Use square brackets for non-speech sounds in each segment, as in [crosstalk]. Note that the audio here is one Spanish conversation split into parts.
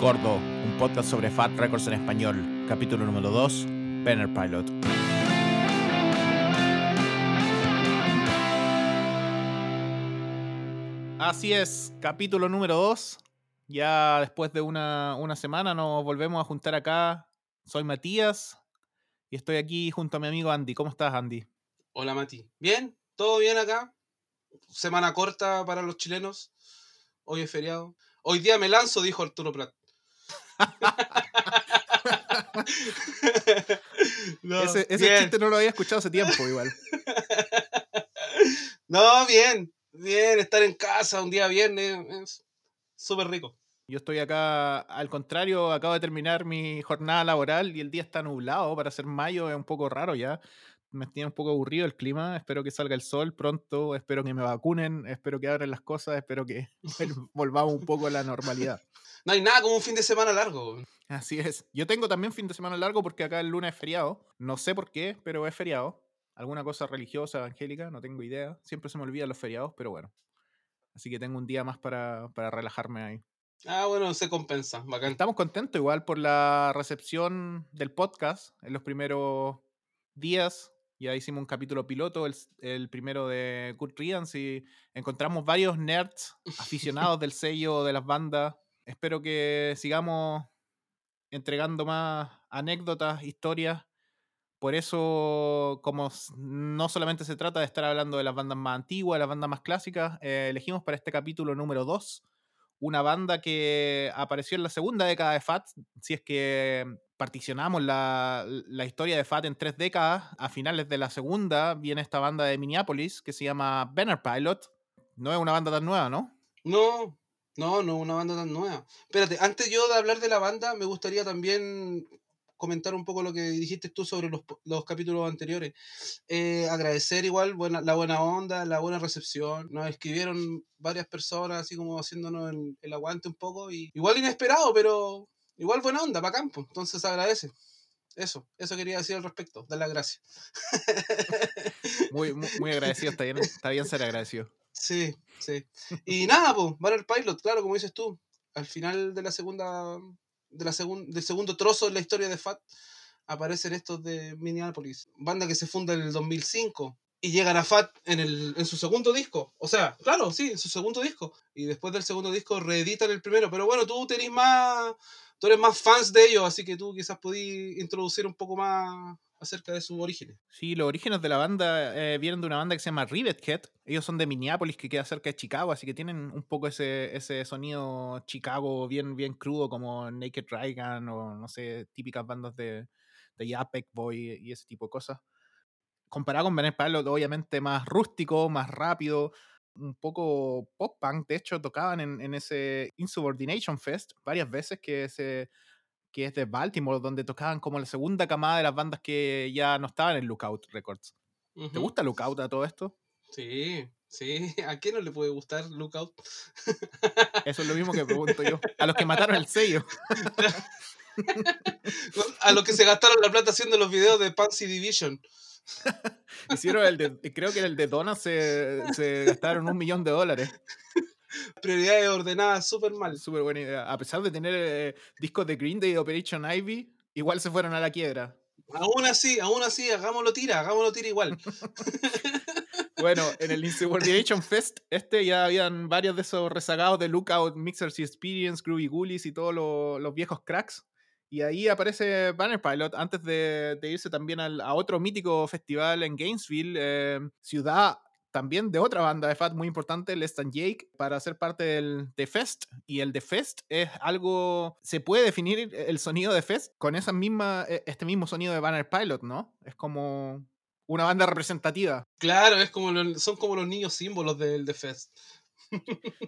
Gordo, un podcast sobre Fat Records en español, capítulo número 2, Banner Pilot. Así es, capítulo número 2. Ya después de una, una semana nos volvemos a juntar acá. Soy Matías y estoy aquí junto a mi amigo Andy. ¿Cómo estás, Andy? Hola, Mati. Bien, todo bien acá. Semana corta para los chilenos. Hoy es feriado. Hoy día me lanzo, dijo Arturo Prat. No, ese, ese chiste no lo había escuchado hace tiempo, igual. [laughs] no, bien, bien, estar en casa un día viernes es súper rico. Yo estoy acá, al contrario, acabo de terminar mi jornada laboral y el día está nublado. Para ser mayo es un poco raro ya. Me tiene un poco aburrido el clima. Espero que salga el sol pronto. Espero que me vacunen. Espero que abran las cosas. Espero que [laughs] [laughs] volvamos un poco a la normalidad. No hay nada como un fin de semana largo. Así es. Yo tengo también fin de semana largo porque acá el lunes es feriado. No sé por qué, pero es feriado. Alguna cosa religiosa, evangélica, no tengo idea. Siempre se me olvidan los feriados, pero bueno. Así que tengo un día más para, para relajarme ahí. Ah, bueno, se compensa. Bacán. Estamos contentos igual por la recepción del podcast en los primeros días. Ya hicimos un capítulo piloto, el, el primero de Kurt Riddance, y encontramos varios nerds [laughs] aficionados del sello de las bandas. Espero que sigamos entregando más anécdotas, historias. Por eso, como no solamente se trata de estar hablando de las bandas más antiguas, de las bandas más clásicas, eh, elegimos para este capítulo número 2 una banda que apareció en la segunda década de Fat, si es que particionamos la, la, historia de Fat en tres décadas, a finales de la segunda viene esta banda de Minneapolis que se llama Banner Pilot. No es una banda tan nueva, ¿no? No, no, no una banda tan nueva. Espérate, antes yo de hablar de la banda, me gustaría también comentar un poco lo que dijiste tú sobre los, los capítulos anteriores. Eh, agradecer igual buena, la buena onda, la buena recepción. Nos escribieron varias personas así como haciéndonos el, el aguante un poco. Y, igual inesperado, pero igual buena onda para campo. Entonces agradece. Eso, eso quería decir al respecto. Dar las gracias. [laughs] muy, muy, muy agradecido, está bien, está bien ser agradecido. Sí, sí. Y nada, pues, Banner Pilot, claro, como dices tú, al final de la segunda, de la segun, del segundo trozo de la historia de Fat, aparecen estos de Minneapolis, banda que se funda en el 2005 y llegan a Fat en, el, en su segundo disco. O sea, claro, sí, en su segundo disco. Y después del segundo disco reeditan el primero. Pero bueno, tú tenés más, tú eres más fans de ellos, así que tú quizás podís introducir un poco más acerca de sus orígenes. Sí, los orígenes de la banda eh, vienen de una banda que se llama Rivethead. Ellos son de Minneapolis, que queda cerca de Chicago, así que tienen un poco ese, ese sonido Chicago bien, bien crudo, como Naked Raygun o no sé, típicas bandas de, de Yapek Boy y ese tipo de cosas. Comparado con Banner Pilot, obviamente más rústico, más rápido, un poco pop punk. De hecho, tocaban en, en ese Insubordination Fest varias veces que se que es de Baltimore, donde tocaban como la segunda camada de las bandas que ya no estaban en Lookout Records. Uh -huh. ¿Te gusta Lookout a todo esto? Sí, sí. [laughs] ¿A quién no le puede gustar Lookout? Eso es lo mismo que [laughs] pregunto yo. A los que mataron el sello. [laughs] a los que se gastaron la plata haciendo los videos de Pansy Division. Hicieron el de, creo que en el de Donna se, se gastaron un millón de dólares prioridades ordenadas súper mal. Súper buena idea. A pesar de tener eh, discos de Green Day y Operation Ivy, igual se fueron a la quiebra. Aún así, aún así, hagámoslo tira, hagámoslo tira igual. [laughs] bueno, [laughs] en el Insubordination Fest, este ya habían varios de esos rezagados de Lookout, Mixers y Experience, Groovy Ghoulies y todos los, los viejos cracks. Y ahí aparece Banner Pilot antes de, de irse también al, a otro mítico festival en Gainesville, eh, ciudad también de otra banda de Fat muy importante, Less Than Jake, para ser parte del The Fest. Y el The Fest es algo. Se puede definir el sonido de Fest con esa misma, este mismo sonido de Banner Pilot, ¿no? Es como una banda representativa. Claro, es como son como los niños símbolos del The Fest.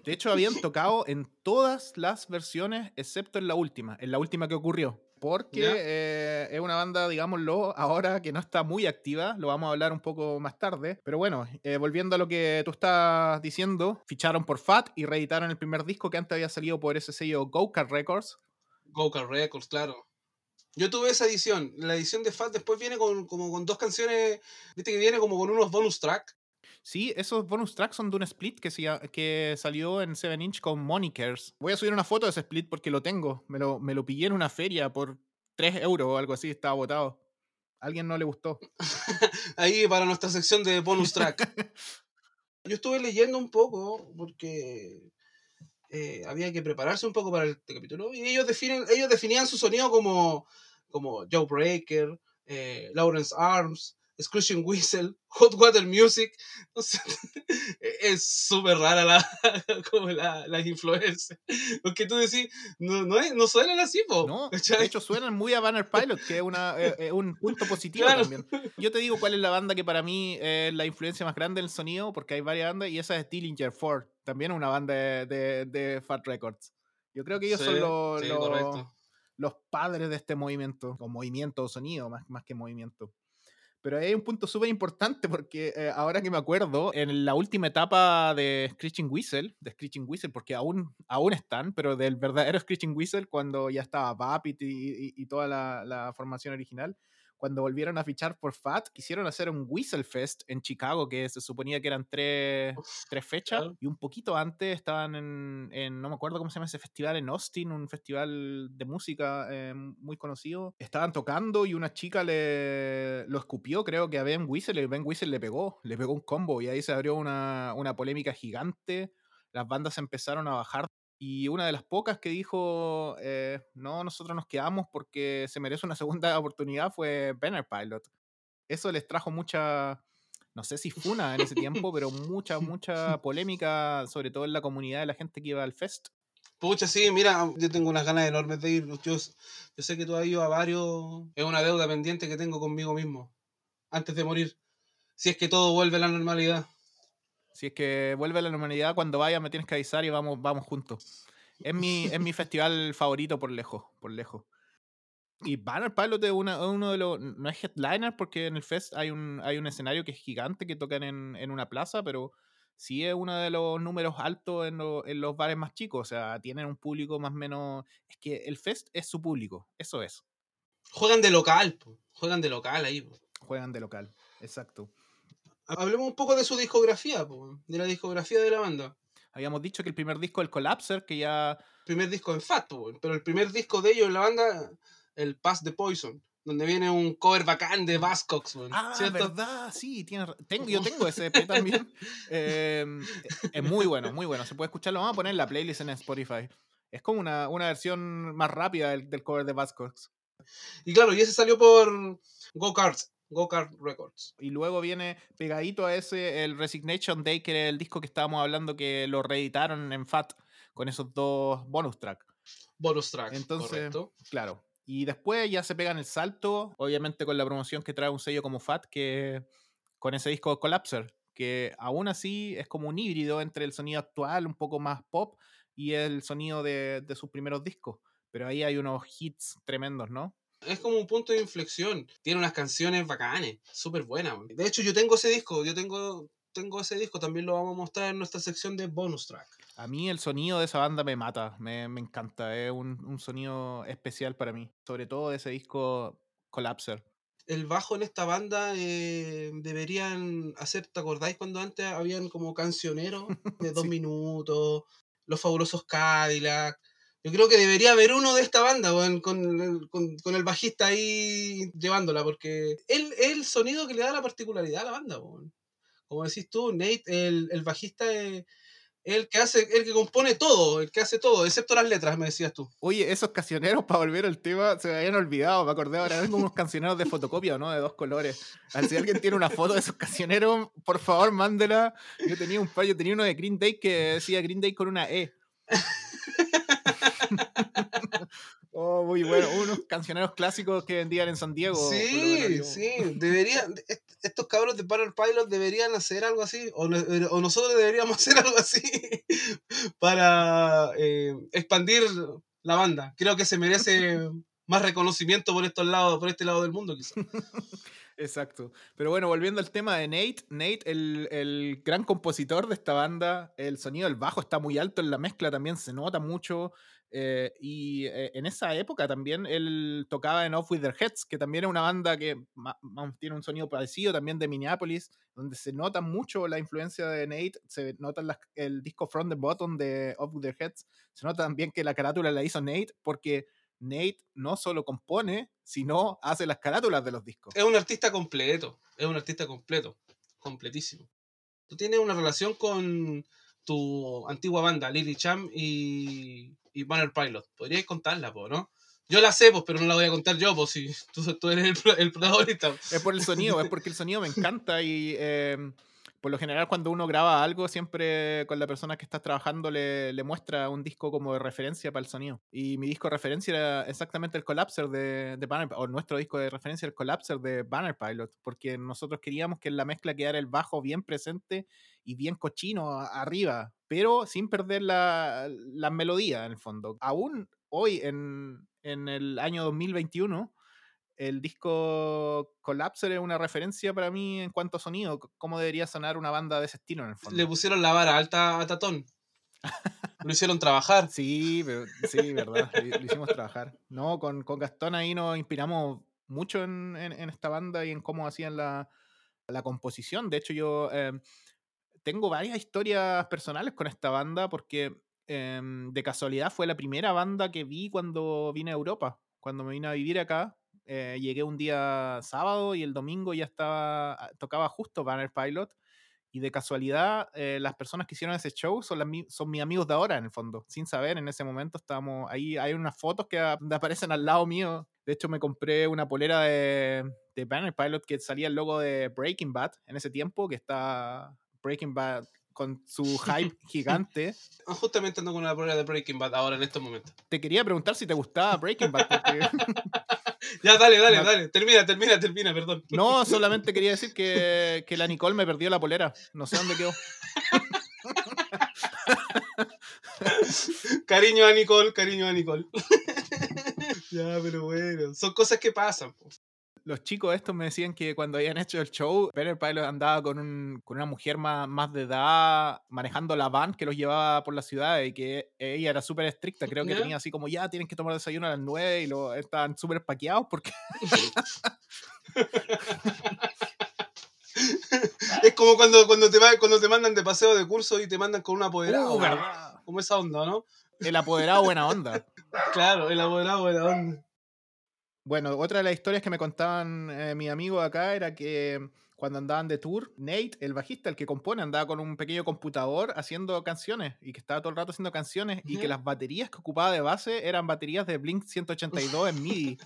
De hecho, habían [laughs] tocado en todas las versiones, excepto en la última, en la última que ocurrió. Porque eh, es una banda, digámoslo, ahora que no está muy activa, lo vamos a hablar un poco más tarde. Pero bueno, eh, volviendo a lo que tú estás diciendo, ficharon por Fat y reeditaron el primer disco que antes había salido por ese sello Go-Kart Records. Go-Kart Records, claro. Yo tuve esa edición. La edición de Fat después viene con, como con dos canciones, viste que viene como con unos bonus tracks. Sí, esos bonus tracks son de un split que, se llama- que salió en 7 Inch con Monikers. Voy a subir una foto de ese split porque lo tengo. Me lo, me lo pillé en una feria por 3 euros o algo así, estaba botado. A alguien no le gustó. [laughs] Ahí para nuestra sección de bonus track. [laughs] Yo estuve leyendo un poco porque eh, había que prepararse un poco para este capítulo y ellos, definen, ellos definían su sonido como, como Joe Breaker, eh, Lawrence Arms, Screeching Whistle, Hot Water Music. [laughs] O sea, es súper rara la, [laughs] como la, las influencias. Porque tú decís, no, no, es- no suenan así, po. No, ¿cachai? de hecho suenan muy a Banner Pilot, que es una, eh, eh, un punto positivo Claro. también. Yo te digo cuál es la banda que para mí es la influencia más grande en el sonido, porque hay varias bandas, y esa es Dillinger Ford, también una banda de, de- de Fat Records. Yo creo que ellos son Sí, los, sí, los- los padres de este movimiento, o movimiento o sonido, más, más que movimiento. Pero hay un punto súper importante porque eh, ahora que me acuerdo, en la última etapa de Screeching Whistle, de Screeching Whistle, porque aún, aún están, pero del verdadero Screeching Whistle, cuando ya estaba Puppet y, y- y toda la, la formación original, cuando volvieron a fichar por Fat, quisieron hacer un Whistle Fest en Chicago, que se suponía que eran tres, tres fechas, claro. y un poquito antes estaban en, en- no me acuerdo cómo se llama ese festival, en Austin, un festival de música eh, muy conocido. Estaban tocando y una chica le lo escupió, creo que a Ben Whistle, y Ben Whistle le pegó, le pegó un combo, y ahí se abrió una, una polémica gigante. Las bandas empezaron a bajar. Y una de las pocas que dijo, eh, no, nosotros nos quedamos porque se merece una [laughs] segunda oportunidad fue Banner Pilot. Eso les trajo mucha, no sé si funa en ese [laughs] tiempo, pero mucha, mucha polémica, sobre todo en la comunidad de la gente que iba al fest. Pucha, sí, mira, yo tengo unas ganas enormes de ir. Yo, yo sé que tú has ido a varios. Es una deuda pendiente que tengo conmigo mismo. Antes de morir. Si es que todo vuelve a la normalidad. Si es que vuelve a la normalidad, cuando vaya me tienes que avisar y vamos, vamos juntos. Es mi, es mi festival favorito por lejos, por lejos. Y Banner Pilot es una- uno de los. No es headliner porque en el fest hay un, hay un escenario que es gigante que tocan en, en una plaza, pero sí es uno de los números altos en, lo- en los bares más chicos. O sea, tienen un público más o menos. Es que el fest es su público, eso es. Juegan de local, po. juegan de local ahí. po. Juegan de local, exacto. Hablemos un poco de su discografía, po, de la discografía de la banda. Habíamos dicho que el primer disco, el Collapser, que ya Primer disco en Fat, po, pero el primer disco de ellos en la banda, el Pass the Poison, donde viene un cover bacán de po, Ah, ¿cierto? verdad, sí, tienes ra- tengo, yo [laughs] tengo ese EP también. Eh, es muy bueno, muy bueno. Se puede escucharlo. Vamos a poner la playlist en Spotify. Es como una, una versión más rápida del, del cover de Buzzcocks. Y claro, y ese salió por Go Kart, Go Kart Records. Y luego viene pegadito a ese el Resignation Day, que era el disco que estábamos hablando que lo reeditaron en FAT con esos dos bonus tracks. Bonus track, Entonces, correcto. Claro. Y después ya se pegan el salto, obviamente con la promoción que trae un sello como FAT, que con ese disco Collapser, que aún así es como un híbrido entre el sonido actual, un poco más pop, y el sonido de, de sus primeros discos. Pero ahí hay unos hits tremendos, ¿no? Es como un punto de inflexión. Tiene unas canciones bacanes, súper buenas. De hecho, yo tengo ese disco, yo tengo, tengo ese disco, también lo vamos a mostrar en nuestra sección de bonus track. A mí el sonido de esa banda me mata, me, me encanta, es un, un sonido especial para mí, sobre todo de ese disco Collapser. El bajo en esta banda eh, deberían hacer, ¿te acordáis cuando antes habían como cancioneros [laughs] de dos Sí. minutos, los fabulosos Cadillac? Yo creo que debería haber uno de esta banda, con, con, con el bajista ahí llevándola, porque él es el sonido que le da la particularidad a la banda. Como decís tú, Nate, el, el bajista es el que hace, el que compone todo, el que hace todo, excepto las letras, me decías tú. Oye, esos cancioneros, para volver al tema, se me habían olvidado. Me acordé ahora, como unos cancioneros de fotocopia, ¿no? De dos colores. Si alguien tiene una foto de esos cancioneros, por favor, mándela. Yo tenía un par, yo tenía uno de Green Day que decía Green Day con una E. [laughs] oh, muy bueno. Unos cancioneros clásicos que vendían en San Diego. Sí, sí, deberían, est- estos cabros de Banner Pilot deberían hacer algo así, o, eh, o nosotros deberíamos [laughs] hacer algo así [laughs] para eh, expandir la banda. Creo que se merece más reconocimiento por estos lados, por este lado del mundo, quizás. Exacto. Pero bueno, volviendo al tema de Nate, Nate, el, el, gran compositor de esta banda, el sonido del bajo está muy alto en la mezcla, también se nota mucho. Eh, y eh, en esa época también él tocaba en Off With Their Heads, que también es una banda que tiene un sonido parecido también de Minneapolis, donde se nota mucho la influencia de Nate, se nota el disco From the Bottom de Off With Their Heads, se nota también que la carátula la hizo Nate porque Nate no solo compone, sino hace las carátulas de los discos. Es un artista completo, es un artista completo, completísimo. Tú tienes una relación con tu antigua banda, Lily Cham y, y Banner Pilot. Podríais contarla, ¿no? Yo la sé, pues, pero no la voy a contar yo, pues, si [laughs] tú, eres el, protagonista. Es por el sonido, es [laughs] porque el sonido me encanta y em, por lo general cuando uno graba algo, siempre con la persona que estás trabajando le, muestra un disco como de referencia para el sonido. Y mi disco de referencia era exactamente el Collapser de, de Banner, o nuestro disco de referencia el Collapser de Banner Pilot, porque nosotros queríamos que en la mezcla quedara el bajo bien presente y bien cochino arriba, pero sin perder la, la melodía en el fondo. Aún hoy, en, en el año 2021, el disco Collapser es una referencia para mí en cuanto a sonido, cómo debería sonar una banda de ese estilo en el fondo. Le pusieron la vara alta a Tatón. [laughs] Lo hicieron trabajar. Sí, pero, sí, verdad. lo, hicimos trabajar. No, con, con, Gastón ahí nos inspiramos mucho en, en, esta banda y en cómo hacían la, la composición. De hecho, yo eh, tengo varias historias personales con esta banda porque eh, de casualidad fue la primera banda que vi cuando vine a Europa. Cuando me vine a vivir acá, eh, llegué un día sábado y el domingo ya estaba, ah, tocaba justo Banner Pilot. Y de casualidad, eh, las personas que hicieron ese show son, las, son mis amigos de ahora, en el fondo. Sin saber, en ese momento estábamos ahí. Hay unas fotos que [laughs] aparecen al lado mío. De hecho, me compré una polera de, de Banner Pilot que salía el logo de Breaking Bad en ese tiempo, que está Breaking Bad con su [laughs] hype gigante. Justamente ando con una polera de Breaking Bad ahora en estos momentos. Te quería preguntar si te gustaba Breaking Bad. [laughs] [laughs] ya, dale, dale, dale. Termina, termina, termina, perdón. No, [laughs] solamente quería decir que, que la Nicole me perdió la polera. No sé dónde quedó. [laughs] cariño a Nicole, cariño a Nicole. ya, pero bueno, son cosas que pasan los chicos estos me decían que cuando habían hecho el show, Peter Pilot andaba con, un, con una mujer más, más, de edad manejando la van que los llevaba por la ciudad y que ella era súper estricta. Creo que tenía así como ya tienen que tomar desayuno a las 9 y lo, estaban súper paqueados porque. [laughs] es como cuando, cuando, te va, cuando te mandan de paseo de curso y te mandan con un apoderado. Uh. Como esa onda, ¿no? El apoderado buena onda. claro, el apoderado buena onda. Bueno, otra de las historias que me contaban eh, mis amigos acá era que cuando andaban de tour, Nate, el bajista, el que compone, andaba con un pequeño computador haciendo canciones y que estaba todo el rato haciendo canciones y que las baterías que ocupaba de base eran baterías de Blink 182 en MIDI.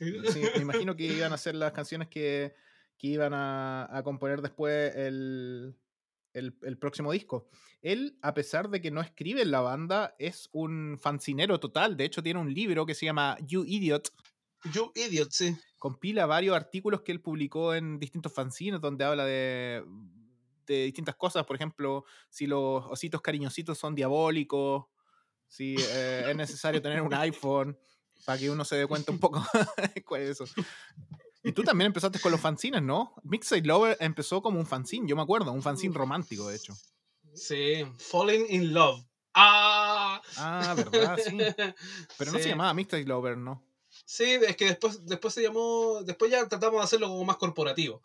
me imagino que iban a ser las canciones que, iban a componer después el, el, próximo disco. Él, a pesar de que no escribe en la banda, es un fancinero total. De hecho, tiene un libro que se llama You Idiot. You Idiot, sí. Compila varios artículos que él publicó en distintos fanzines donde habla de, de distintas cosas. Por ejemplo, si los ositos cariñositos son diabólicos, si eh, es necesario tener un [laughs] iPhone para que uno se dé cuenta un [laughs] poco [laughs] cuál es eso. Y tú también empezaste con los fanzines, ¿no? Mixtape Lover empezó como un fanzine, yo me acuerdo, un fanzine romántico, de hecho. Sí, Falling in Love. ¡Ah! Ah, verdad, sí. [laughs] Pero no se llamaba Mixtape Lover, ¿no? Sí, es que después, después se llamó. Después ya tratamos de hacerlo como más corporativo.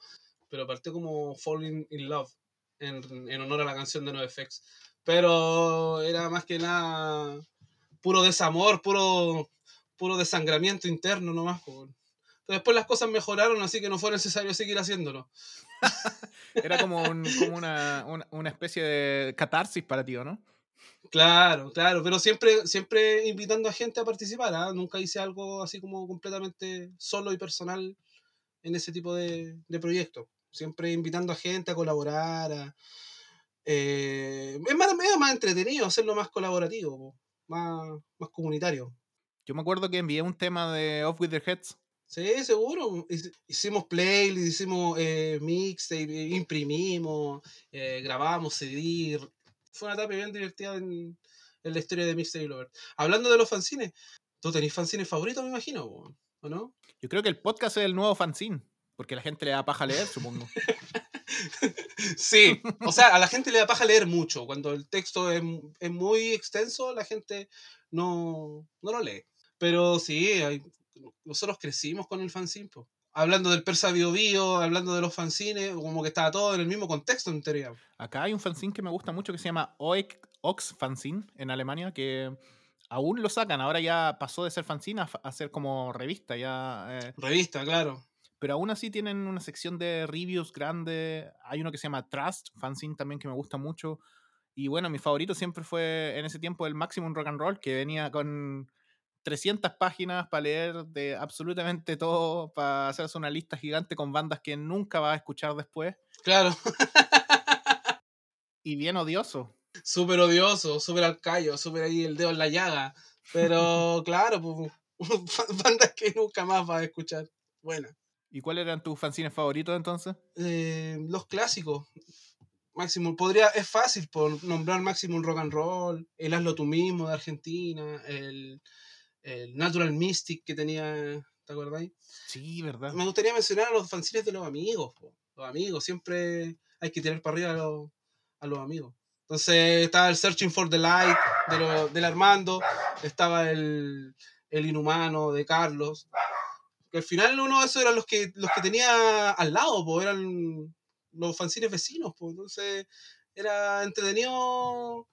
Pero partió como Falling in Love, en, en honor a la canción de NoFX. Pero era más que nada puro desamor, puro, puro desangramiento interno nomás. Por después las cosas mejoraron, así que no fue necesario seguir haciéndolo. [laughs] Era como, una, especie de catarsis para ti, ¿no? Claro, claro, pero siempre, siempre invitando a gente a participar. ¿ah? Nunca hice algo así como completamente solo y personal en ese tipo de, proyectos. Siempre invitando a gente a colaborar. Eh, es, más, más entretenido hacerlo más colaborativo, más, más comunitario. Yo me acuerdo que envié un tema de Off With Their Heads Sí, seguro. Hicimos playlist, hicimos eh, mixtape, imprimimos, eh, grabamos CD. Fue una etapa bien divertida en, la historia de Mixtape Lover. Hablando de los fanzines, ¿tú tenés fanzines favoritos, me imagino? ¿o no? Yo creo que el podcast es el nuevo fanzine, porque la gente le da paja leer, supongo. [laughs] Sí, o sea, a la gente le da paja leer mucho. Cuando el texto es, es muy extenso, la gente no, no lo lee. Pero sí, hay- nosotros crecimos con el fanzine. po. Hablando del Persa Bio Bio, hablando de los fanzines, como que estaba todo en el mismo contexto en teoría. Acá hay un fanzine que me gusta mucho que se llama Oek- Ox Fanzine en Alemania, que aún lo sacan. Ahora ya pasó de ser fanzine a, a ser como revista, ya. eh, Revista, claro. pero aún así tienen una sección de reviews grande. Hay uno que se llama Trust Fanzine también que me gusta mucho. Y bueno, mi favorito siempre fue en ese tiempo el Maximum Rock and Roll, que venía con 300 páginas para leer de absolutamente todo, para hacerse una lista gigante con bandas que nunca vas a escuchar después. Claro. [laughs] Y bien odioso. Súper odioso, súper al callo, súper ahí el dedo en la llaga. Pero [laughs] claro, pues, [laughs] bandas que nunca más vas a escuchar. Buena. ¿Y cuáles eran tus fanzines favoritos entonces? Eh, los clásicos. Maximum, podría, es fácil por nombrar Maximum Rock and Roll, el Hazlo tú mismo de Argentina, el, el Natural Mystic que tenía, ¿te acordáis? Sí, ¿verdad? Me gustaría mencionar a los fanzines de los amigos, po. los amigos, siempre hay que tirar para arriba a los, a los amigos. Entonces estaba el Searching for the Light de lo- del Armando, estaba el, el Inhumano de Carlos, que al final uno de esos eran los que, los que tenía al lado, po, eran los fanzines vecinos, po. entonces era entretenido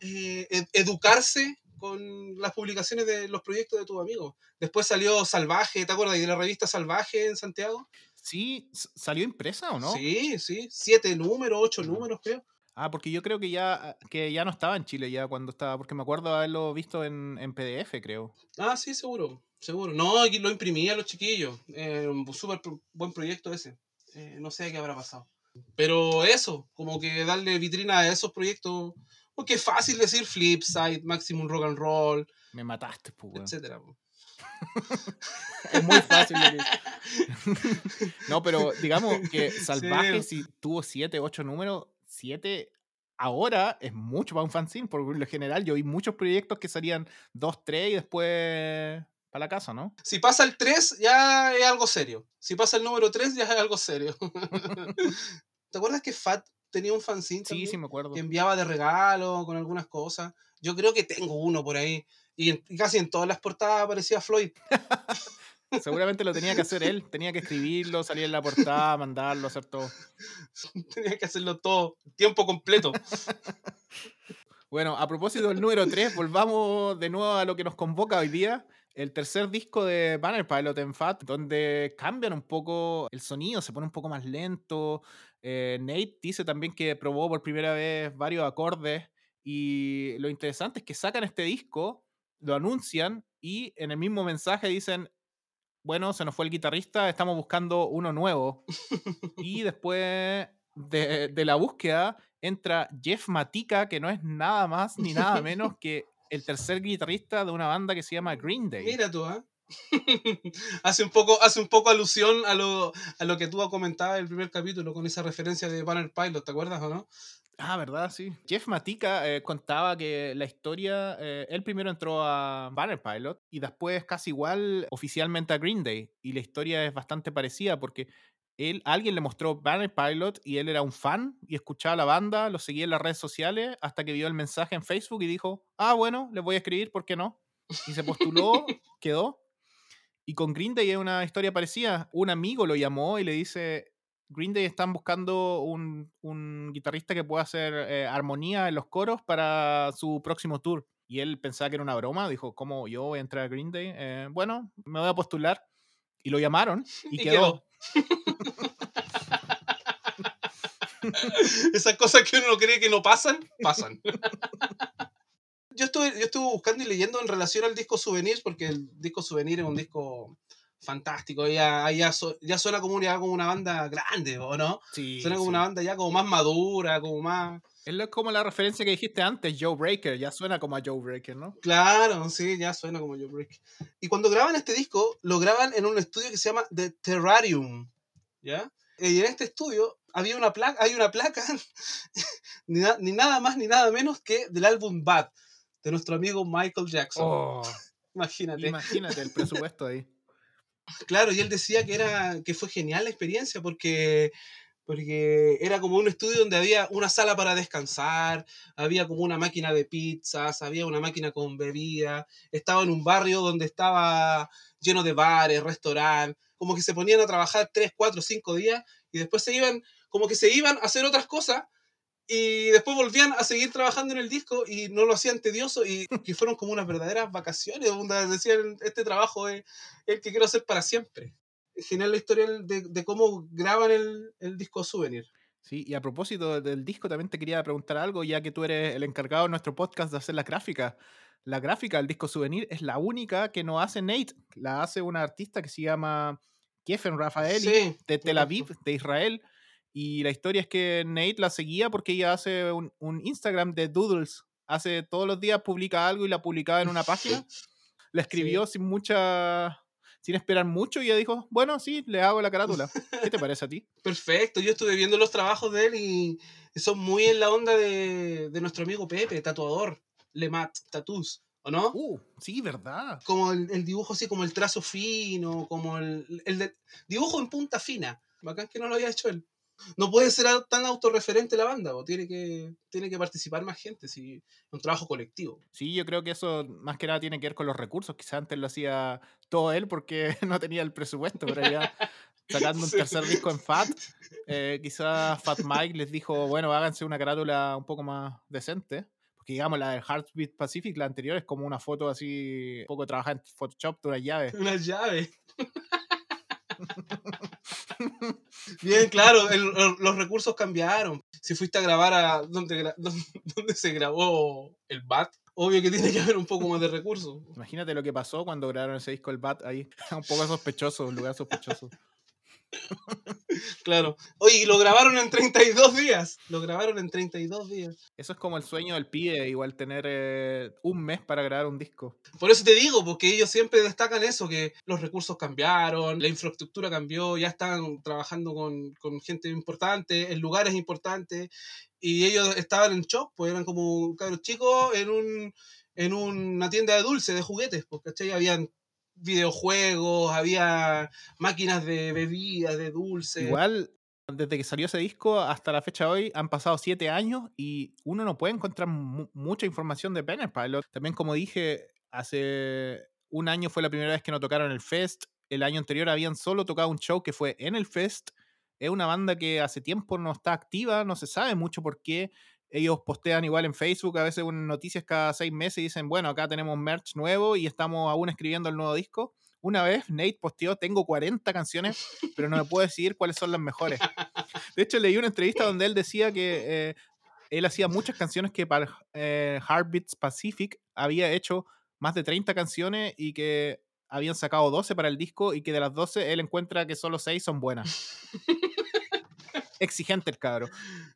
eh, ed- educarse con las publicaciones de los proyectos de tus amigos. Después salió Salvaje, ¿te acuerdas de la revista Salvaje en Santiago? Sí, ¿salió impresa o no? Sí, sí, siete números, ocho Mm. números, creo. Ah, porque yo creo que ya, que ya no estaba en Chile ya cuando estaba, porque me acuerdo haberlo visto en, en PDF, creo. Ah, sí, seguro, seguro. No, aquí lo imprimía los chiquillos. Eh, un súper buen proyecto ese. Eh, no sé qué habrá pasado. Pero eso, como que darle vitrina a esos proyectos, porque es fácil decir Flipside, Maximum Rock and Roll, Me mataste, pues, etcétera. po. Es muy fácil. que- [laughs] no, pero digamos que Salvaje, si tuvo 7, 8 números, 7 ahora es mucho para un fanzine, por lo general yo vi muchos proyectos que salían 2, 3 y después para la casa, ¿no? Si pasa el 3, ya es algo serio. Si pasa el número 3, ya es algo serio. [laughs] ¿Te acuerdas que Fat tenía un fanzine Sí, también? sí, me acuerdo. que enviaba de regalo con algunas cosas. Yo creo que tengo uno por ahí. Y en- y casi en todas las portadas aparecía Floyd. [laughs] Seguramente lo tenía que hacer él, tenía que escribirlo, salir en la portada, mandarlo, hacer todo. [laughs] Tenía que hacerlo todo, tiempo completo. [laughs] Bueno, a propósito del número 3, volvamos de nuevo a lo que nos convoca hoy día. El tercer disco de Banner Pilot en Fat, donde cambian un poco el sonido, se pone un poco más lento. Eh, Nate dice también que probó por primera vez varios acordes. Y lo interesante es que sacan este disco, lo anuncian y en el mismo mensaje dicen: Bueno, se nos fue el guitarrista, estamos buscando uno nuevo. [laughs] y después de, de la búsqueda entra Jeff Matica, que no es nada más ni nada menos [laughs] que el tercer guitarrista de una banda que se llama Green Day. Mira tú, ¿ah? [laughs] hace, un poco, hace un poco alusión a lo, a lo que tú comentabas en el primer capítulo con esa referencia de Banner Pilot, ¿te acuerdas o no? Ah, ¿verdad? Sí. Jeff Matica eh, contaba que la historia, eh, él primero entró a Banner Pilot y después casi igual oficialmente a Green Day. Y la historia es bastante parecida porque él, alguien le mostró Banner Pilot y él era un fan y escuchaba la banda, lo seguía en las redes sociales hasta que vio el mensaje en Facebook y dijo, ah, bueno, les voy a escribir, ¿por qué no? Y se postuló, [laughs] quedó. Y con Green Day es una historia parecida. Un amigo lo llamó y le dice, Green Day están buscando un, un guitarrista que pueda hacer eh, armonía en los coros para su próximo tour. Y él pensaba que era una broma, dijo, ¿cómo yo voy a entrar a Green Day? Eh, bueno, me voy a postular. Y lo llamaron [laughs] y, Y quedó. Esas cosas que uno cree que no pasan, pasan. yo, estuve, yo estuve buscando y leyendo en relación al disco Souvenirs, porque el disco Souvenir es un disco fantástico. Ya, ya, ya suena como como una banda grande, ¿o no? Sí, Suena como sí. una banda ya como más madura, como más... Es como la referencia que dijiste antes, Joe Breaker. Ya suena como a Joe Breaker, ¿no? Claro, sí, ya suena como Joe Break. Y cuando graban este disco, lo graban en un estudio que se llama The Terrarium, ¿ya? Y en este estudio había una placa, hay una placa, [laughs] ni, na- ni nada más ni nada menos que del álbum Bad, de nuestro amigo Michael Jackson. Oh, [laughs] Imagínate. imagínate el presupuesto ahí. Claro, y él decía que era que fue genial la experiencia porque porque era como un estudio donde había una sala para descansar, había como una máquina de pizzas, había una máquina con bebida, estaba en un barrio donde estaba lleno de bares, restaurantes, como que se ponían a trabajar 3, 4, 5 días y después se iban, como que se iban a hacer otras cosas y después volvían a seguir trabajando en el disco y no lo hacían tedioso y que fueron como unas verdaderas vacaciones, donde decían, este trabajo es el que quiero hacer para siempre genial la historia de, de cómo graban el, el, disco Souvenir. Sí, y a propósito del disco, también te quería preguntar algo, ya que tú eres el encargado de nuestro podcast de hacer la gráfica. La gráfica del disco Souvenir es la única que no hace Nate, la hace una artista que se llama Kefen Rafaeli, de Tel Aviv, de Israel. Y la historia es que Nate la seguía porque ella hace un, un Instagram de doodles. Hace todos los días publica algo y la publicaba en una [laughs] página. La escribió sin mucha sin esperar mucho y ella dijo, bueno, sí, le hago la carátula. ¿Qué te parece a ti? [laughs] Perfecto, yo estuve viendo los trabajos de él y son muy en la onda de, de nuestro amigo Pepe, tatuador, Lemat Tattoos. ¿O no? Uh, sí, verdad. Como el, el, dibujo así, como el trazo fino, como el, el de, dibujo en punta fina. Bacán que no lo había hecho él no puede ser tan autorreferente la banda, o tiene que, tiene que participar más gente, si es un trabajo colectivo. Sí, yo creo que eso más que nada tiene que ver con los recursos. Quizás antes lo hacía todo él porque [laughs] no tenía el presupuesto, pero ya [laughs] sacando un tercer disco en Fat, [laughs] eh, quizás Fat Mike les dijo, bueno, háganse una carátula un poco más decente. Porque digamos, la de Heartbeat Pacific, la anterior, es como una foto así, un poco trabajada en Photoshop de una llave. Una llave. [laughs] Bien, claro, los recursos cambiaron. Si fuiste a grabar a donde, [laughs] donde se grabó el BAT, obvio que tiene que haber un poco más de recursos. Imagínate lo que pasó cuando grabaron ese disco el BAT ahí. [laughs] un poco sospechoso, un lugar sospechoso. [laughs] claro. Oye, lo grabaron en 32 días. Lo grabaron en 32 días. Eso es como el sueño del pibe, igual tener eh, un mes para grabar un disco. Por eso te digo, porque ellos siempre destacan eso, que los recursos cambiaron, la infraestructura cambió, ya están trabajando con, con gente importante, en lugares importantes, y ellos estaban en shock, pues eran como cabros chicos en un en una tienda de dulce, de juguetes, porque habían videojuegos, había máquinas de bebidas, de dulces. Igual, desde que salió ese disco hasta la fecha de hoy han pasado siete años y uno no puede encontrar mucha información de Banner Pilot. También, como dije, hace un año fue la primera vez que no tocaron el Fest. El año anterior habían solo tocado un show que fue en el Fest. Es una banda que hace tiempo no está activa, no se sabe mucho por qué ellos postean igual en Facebook a veces noticias cada seis meses y dicen, bueno, acá tenemos merch nuevo y estamos aún escribiendo el nuevo disco. Una vez Nate posteó, tengo 40 canciones, pero no me puedo decidir cuáles son las mejores. De hecho, leí una entrevista donde él decía que eh, él hacía muchas canciones que para eh, Heartbeats Pacific había hecho más de 30 canciones y que habían sacado 12 para el disco y que de las 12 él encuentra que solo 6 son buenas. Exigente el cabro.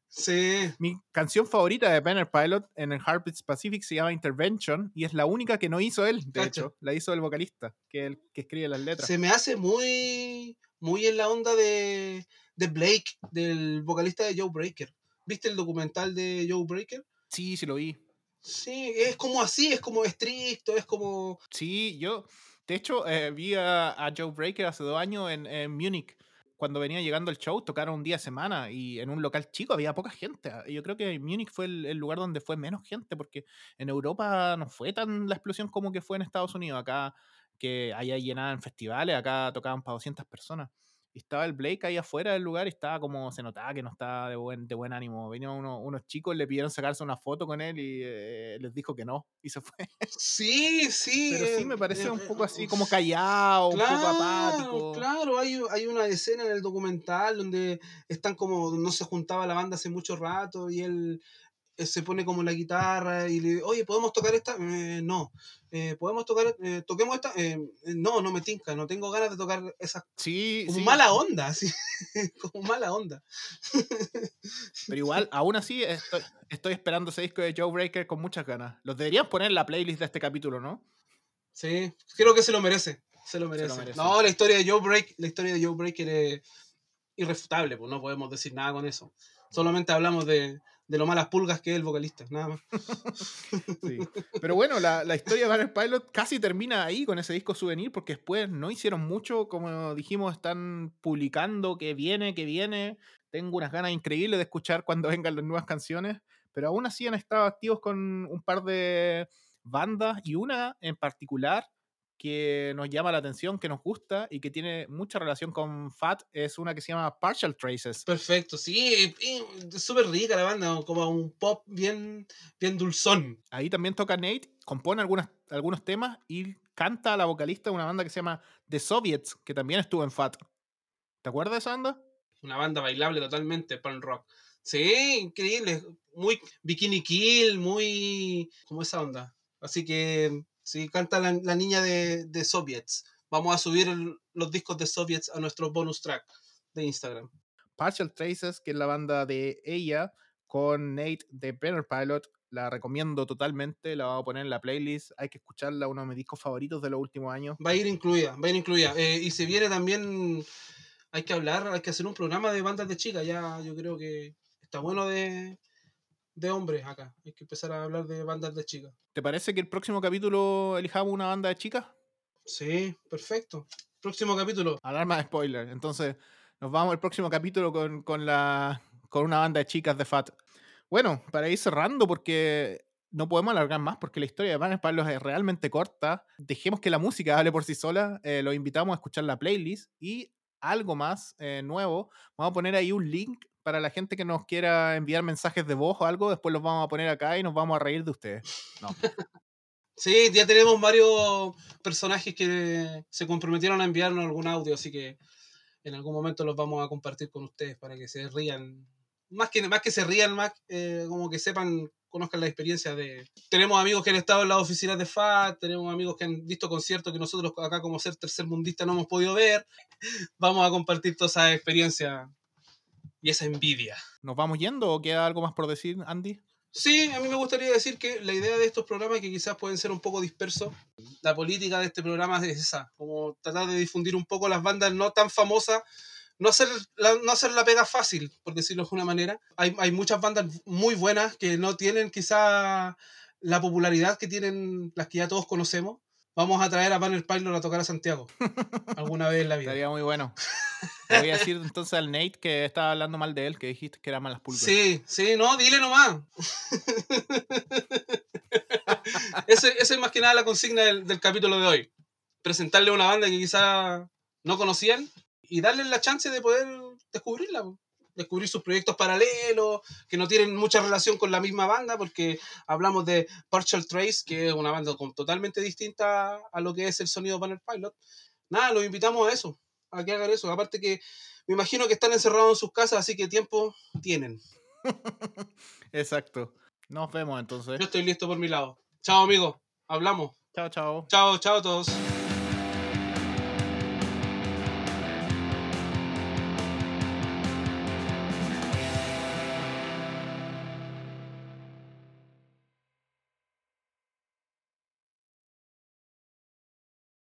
Sí. Mi canción favorita de Banner Pilot en el Heartbeats Pacific se llama Intervention y es la única que no hizo él, de hecho. La hizo el vocalista, que el que escribe las letras. Se me hace muy, muy en la onda de, de Blake, del vocalista de Joe Breaker. ¿Viste el documental de Joe Breaker? Sí, sí lo vi. Sí, es como así, es como estricto, es como... Sí, yo, de hecho, eh, vi a, Joe Breaker hace dos años en, en Múnich cuando venía llegando el show, tocaron un día a semana y en un local chico había poca gente. Ah, yo creo que Múnich fue el, lugar donde fue menos gente porque en Europa no fue tan la explosión como que fue en Estados Unidos. Acá que llenado en festivales, acá tocaban para 200 personas estaba el Blake ahí afuera del lugar y estaba como, se notaba que no estaba de buen, de buen ánimo. Venían unos chicos, le pidieron sacarse una foto con él y eh, les dijo que no, y se fue. Sí, sí. Pero sí me eh, parece eh, un poco así, como callado, un poco apático. Claro, hay, hay una escena en el documental donde están como, no se juntaba la banda hace mucho rato y él se pone como la guitarra y le dice, oye, ¿podemos tocar esta? Eh, no. Eh, ¿Podemos tocar? ¿Toquemos esta? no, no me tinca, no tengo ganas de tocar esa. Sí, como mala onda, sí. [laughs] como mala onda. [laughs] Pero igual, aún así, estoy, esperando ese disco de Joe Breaker con muchas ganas. Los deberían poner en la playlist de este capítulo, ¿no? Sí, creo que se lo merece. Se lo merece. No, la historia de Joe Break, la historia de Joe Breaker es irrefutable, pues no podemos decir nada con eso. Solamente hablamos de, de lo malas pulgas que es el vocalista, nada más. [laughs] Pero bueno, la, la historia de Banner Pilot casi termina ahí con ese disco souvenir, porque después no hicieron mucho, como dijimos, están publicando que viene, que viene. Tengo unas ganas increíbles de escuchar cuando [laughs] vengan las nuevas canciones, pero aún así han estado activos con un par de bandas y una en particular que nos llama la atención, que nos gusta y que tiene mucha relación con Fat es una que se llama Partial Traces. Perfecto, sí, súper rica la banda, como un pop bien, bien dulzón. Ahí también toca Nate, compone algunas, algunos temas y canta a la vocalista de una banda que se llama The Soviets, que también estuvo en Fat. ¿Te acuerdas de esa banda? Una banda bailable totalmente, punk rock. Sí, increíble, muy Bikini Kill, muy... como esa onda. Así que Sí, canta la, la niña de, de, Soviets. Vamos a subir el, los discos de Soviets a nuestro bonus track de Instagram. Partial Traces, que es la banda de ella, con Nate de Banner Pilot. La recomiendo totalmente, la vamos a poner en la playlist. Hay que escucharla, uno de mis discos favoritos de los últimos años. Va a ir incluida, va a ir incluida. Eh, y se viene también, hay que hablar, hay que hacer un programa de bandas de chicas. Ya yo creo que está bueno de, de hombres acá. Hay que empezar a hablar de bandas de chicas. ¿Te parece que el próximo capítulo elijamos una banda de chicas? Sí, perfecto. Próximo capítulo. Alarma de spoiler. Entonces, nos vamos al próximo capítulo con, con, la, con una banda de chicas de Fat. Bueno, para ir cerrando, porque no podemos alargar más, porque la historia de Van Pablo es realmente corta. Dejemos que la música hable por sí sola. Eh, los invitamos a escuchar la playlist y algo más eh, nuevo. Vamos a poner ahí un link para la gente que nos quiera enviar mensajes de voz o algo, después los vamos a poner acá y nos vamos a reír de ustedes. No. [laughs] sí, ya tenemos varios personajes que se comprometieron a enviarnos algún audio, así que en algún momento los vamos a compartir con ustedes para que se rían. Más que, más que se rían, más eh, como que sepan, conozcan la experiencia de... Tenemos amigos que han estado en las oficinas de FAT, tenemos amigos que han visto conciertos que nosotros acá como ser tercermundista no hemos podido ver. [laughs] Vamos a compartir toda esa experiencia y esa envidia. ¿Nos vamos yendo o queda algo más por decir, Andy? Sí, a mí me gustaría decir que la idea de estos programas que quizás pueden ser un poco dispersos, la política de este programa es esa, como tratar de difundir un poco las bandas no tan famosas, no hacer la, no hacer la pega fácil, por decirlo de una manera. Hay, hay muchas bandas muy buenas que no tienen quizá la popularidad que tienen las que ya todos conocemos, Vamos a traer a Banner Pilot a tocar a Santiago [laughs] alguna vez en la vida. Estaría muy bueno. [laughs] Le voy a decir entonces al Nate que estaba hablando mal de él, que dijiste que era malas pulgas. Sí, sí, no, dile nomás. [laughs] Esa es más que nada la consigna del, del, capítulo de hoy. Presentarle una banda que quizá no conocían y darle la chance de poder descubrirla descubrir sus proyectos paralelos, que no tienen mucha relación con la misma banda, porque hablamos de Partial Trace, que es una banda totalmente distinta a lo que es el sonido Banner Pilot. Nada, los invitamos a eso, a que hagan eso. Aparte que me imagino que están encerrados en sus casas, así que tiempo tienen. [laughs] Exacto. Nos vemos entonces. Yo estoy listo por mi lado. Chao, amigos. Hablamos. Chao, chao. Chao, chao a todos.